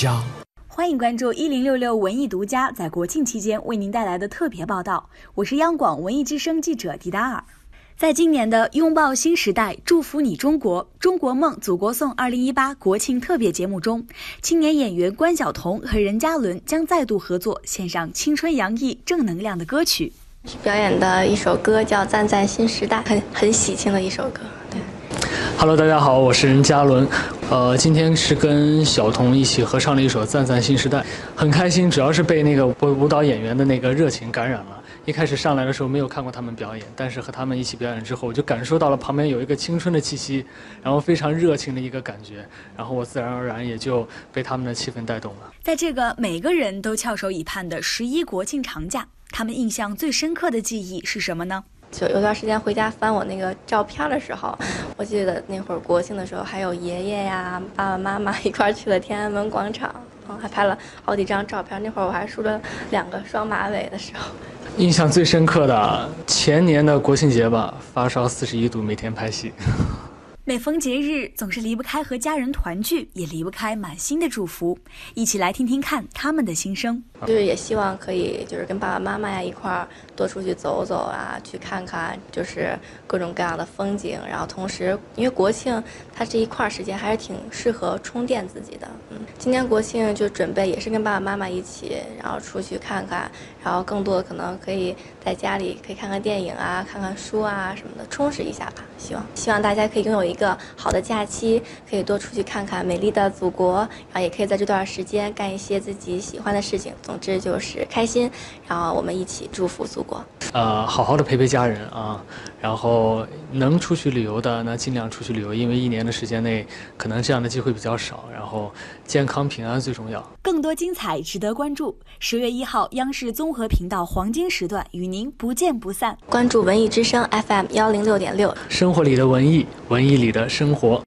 家。欢迎关注一零六六文艺独家在国庆期间为您带来的特别报道，我是央广文艺之声记者迪达尔。在今年的“拥抱新时代，祝福你中国，中国梦，祖国颂”二零一八国庆特别节目中，青年演员关晓彤和任嘉伦将再度合作，献上青春洋溢、正能量的歌曲。表演的一首歌叫《赞赞新时代》，很很喜庆的一首歌。对，Hello，大家好，我是任嘉伦，呃，今天是跟小童一起合唱了一首《赞赞新时代》，很开心，主要是被那个舞舞蹈演员的那个热情感染了。一开始上来的时候没有看过他们表演，但是和他们一起表演之后，我就感受到了旁边有一个青春的气息，然后非常热情的一个感觉，然后我自然而然也就被他们的气氛带动了。在这个每个人都翘首以盼的十一国庆长假，他们印象最深刻的记忆是什么呢？就有段时间回家翻我那个照片的时候，我记得那会儿国庆的时候，还有爷爷呀、爸爸妈妈一块儿去了天安门广场，嗯，还拍了好几张照片。那会儿我还梳了两个双马尾的时候。印象最深刻的前年的国庆节吧，发烧四十一度，每天拍戏。每逢节日，总是离不开和家人团聚，也离不开满心的祝福。一起来听听看他们的心声。就是也希望可以，就是跟爸爸妈妈呀一块儿多出去走走啊，去看看就是各种各样的风景。然后同时，因为国庆它这一块儿时间还是挺适合充电自己的。嗯，今年国庆就准备也是跟爸爸妈妈一起，然后出去看看，然后更多的可能可以在家里可以看看电影啊，看看书啊什么的，充实一下吧。希望希望大家可以拥有一个好的假期，可以多出去看看美丽的祖国，然后也可以在这段时间干一些自己喜欢的事情。总之就是开心，然后我们一起祝福祖国。呃，好好的陪陪家人啊，然后能出去旅游的那尽量出去旅游，因为一年的时间内可能这样的机会比较少。然后健康平安最重要。更多精彩值得关注。十月一号，央视综合频道黄金时段与您不见不散。关注文艺之声 FM 幺零六点六，生活里的文艺，文艺里的生活。